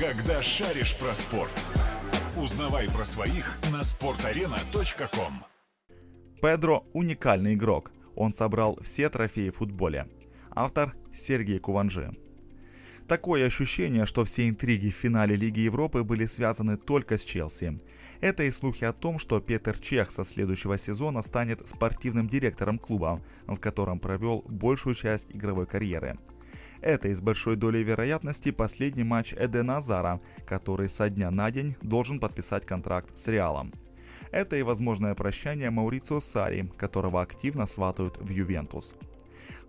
Когда шаришь про спорт. Узнавай про своих на sportarena.com Педро – уникальный игрок. Он собрал все трофеи в футболе. Автор Сергей Куванжи. Такое ощущение, что все интриги в финале Лиги Европы были связаны только с Челси. Это и слухи о том, что Петер Чех со следующего сезона станет спортивным директором клуба, в котором провел большую часть игровой карьеры. Это и с большой долей вероятности последний матч Эдена Азара, который со дня на день должен подписать контракт с Реалом. Это и возможное прощание Маурицио Сари, которого активно сватают в Ювентус.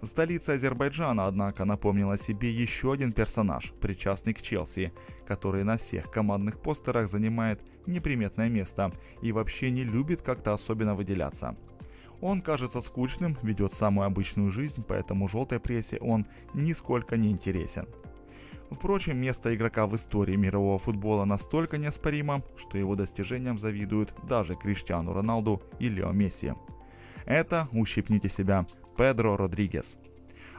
В столице Азербайджана, однако, напомнил о себе еще один персонаж, причастный к Челси, который на всех командных постерах занимает неприметное место и вообще не любит как-то особенно выделяться. Он кажется скучным, ведет самую обычную жизнь, поэтому желтой прессе он нисколько не интересен. Впрочем, место игрока в истории мирового футбола настолько неоспоримо, что его достижениям завидуют даже Криштиану Роналду и Лео Месси. Это, ущипните себя, Педро Родригес.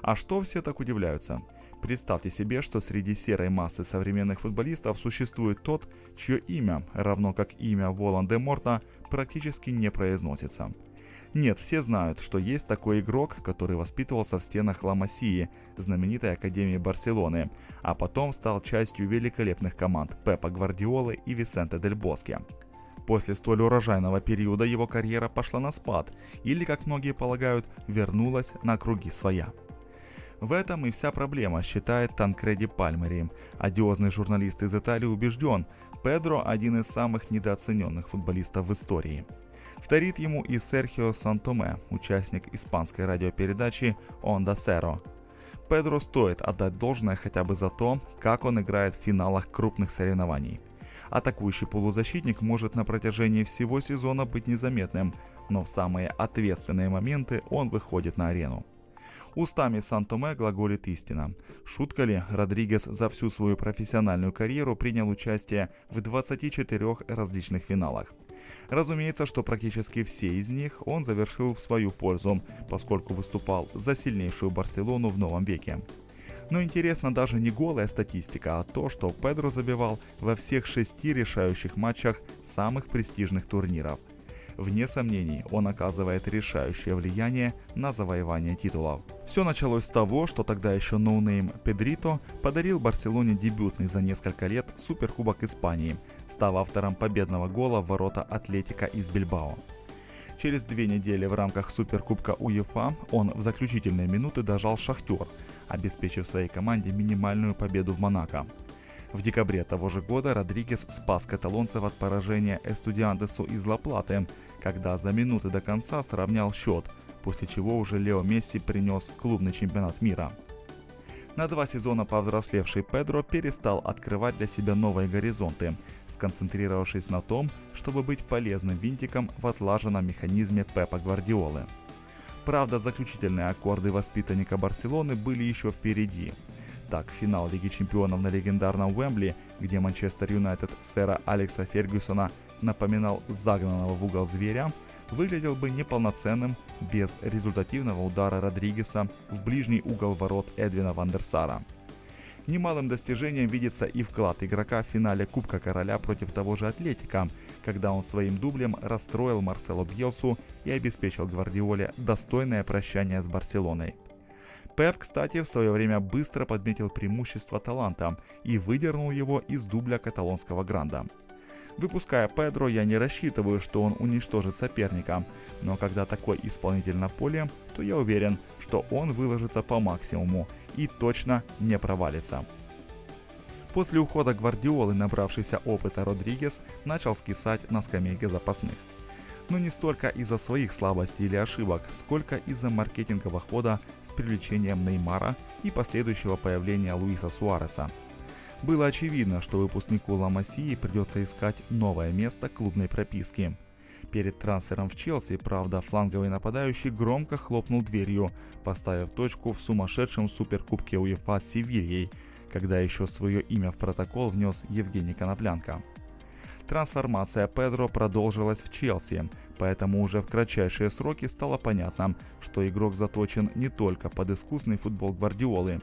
А что все так удивляются? Представьте себе, что среди серой массы современных футболистов существует тот, чье имя, равно как имя Волан-де-Морта, практически не произносится – нет, все знают, что есть такой игрок, который воспитывался в стенах Ла Масии, знаменитой Академии Барселоны, а потом стал частью великолепных команд Пепа Гвардиолы и Висенте Дель Боске. После столь урожайного периода его карьера пошла на спад, или, как многие полагают, вернулась на круги своя. В этом и вся проблема, считает Танкреди Пальмери. Одиозный журналист из Италии убежден, Педро – один из самых недооцененных футболистов в истории – Вторит ему и Серхио Сантоме, участник испанской радиопередачи «Онда Серо». Педро стоит отдать должное хотя бы за то, как он играет в финалах крупных соревнований. Атакующий полузащитник может на протяжении всего сезона быть незаметным, но в самые ответственные моменты он выходит на арену. Устами Сан-Томе глаголит истина. Шутка ли, Родригес за всю свою профессиональную карьеру принял участие в 24 различных финалах. Разумеется, что практически все из них он завершил в свою пользу, поскольку выступал за сильнейшую Барселону в новом веке. Но интересно даже не голая статистика, а то, что Педро забивал во всех шести решающих матчах самых престижных турниров – Вне сомнений, он оказывает решающее влияние на завоевание титулов. Все началось с того, что тогда еще no name Педрито подарил Барселоне дебютный за несколько лет Суперкубок Испании, став автором победного гола в ворота Атлетика из Бильбао. Через две недели в рамках Суперкубка УЕФА он в заключительные минуты дожал Шахтер, обеспечив своей команде минимальную победу в Монако. В декабре того же года Родригес спас каталонцев от поражения Эстудиантесу из Ла-Платы, когда за минуты до конца сравнял счет, после чего уже Лео Месси принес клубный чемпионат мира. На два сезона повзрослевший Педро перестал открывать для себя новые горизонты, сконцентрировавшись на том, чтобы быть полезным винтиком в отлаженном механизме Пепа Гвардиолы. Правда, заключительные аккорды воспитанника Барселоны были еще впереди – так, финал Лиги Чемпионов на легендарном Уэмбли, где Манчестер Юнайтед сэра Алекса Фергюсона напоминал загнанного в угол зверя, выглядел бы неполноценным без результативного удара Родригеса в ближний угол ворот Эдвина Вандерсара. Немалым достижением видится и вклад игрока в финале Кубка Короля против того же Атлетика, когда он своим дублем расстроил Марсело Бьелсу и обеспечил Гвардиоле достойное прощание с Барселоной. Пеп, кстати, в свое время быстро подметил преимущество таланта и выдернул его из дубля каталонского гранда. Выпуская Педро, я не рассчитываю, что он уничтожит соперника, но когда такой исполнитель на поле, то я уверен, что он выложится по максимуму и точно не провалится. После ухода Гвардиолы, набравшийся опыта Родригес, начал скисать на скамейке запасных но не столько из-за своих слабостей или ошибок, сколько из-за маркетингового хода с привлечением Неймара и последующего появления Луиса Суареса. Было очевидно, что выпускнику Ла Масии придется искать новое место клубной прописки. Перед трансфером в Челси, правда, фланговый нападающий громко хлопнул дверью, поставив точку в сумасшедшем суперкубке УЕФА с Севильей, когда еще свое имя в протокол внес Евгений Коноплянка. Трансформация Педро продолжилась в Челси, поэтому уже в кратчайшие сроки стало понятно, что игрок заточен не только под искусный футбол Гвардиолы.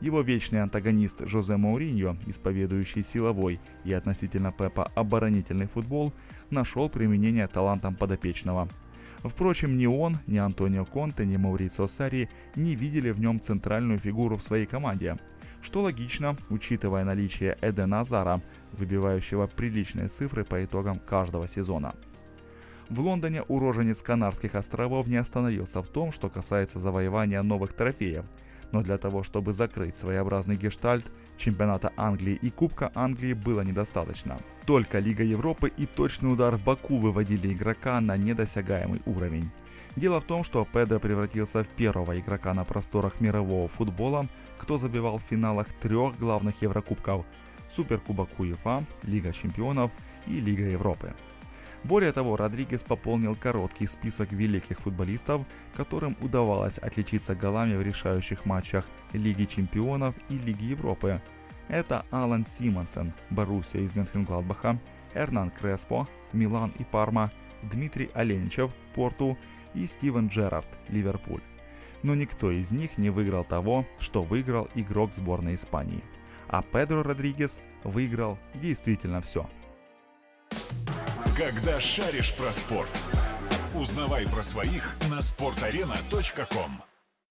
Его вечный антагонист Жозе Мауриньо, исповедующий силовой и относительно Пепа оборонительный футбол, нашел применение талантам подопечного. Впрочем, ни он, ни Антонио Конте, ни Маурицио Сари не видели в нем центральную фигуру в своей команде, что логично, учитывая наличие Эдена Азара, выбивающего приличные цифры по итогам каждого сезона. В Лондоне уроженец Канарских островов не остановился в том, что касается завоевания новых трофеев – но для того, чтобы закрыть своеобразный гештальт, чемпионата Англии и Кубка Англии было недостаточно. Только Лига Европы и точный удар в Баку выводили игрока на недосягаемый уровень. Дело в том, что Педро превратился в первого игрока на просторах мирового футбола, кто забивал в финалах трех главных Еврокубков – Суперкубок УЕФА, Лига чемпионов и Лига Европы. Более того, Родригес пополнил короткий список великих футболистов, которым удавалось отличиться голами в решающих матчах Лиги чемпионов и Лиги Европы. Это Алан Симонсен, Боруссия из Мюнхенгладбаха, Эрнан Креспо, Милан и Парма, Дмитрий Оленичев, Порту и Стивен Джерард, Ливерпуль. Но никто из них не выиграл того, что выиграл игрок сборной Испании. А Педро Родригес выиграл действительно все – когда шаришь про спорт. Узнавай про своих на sportarena.com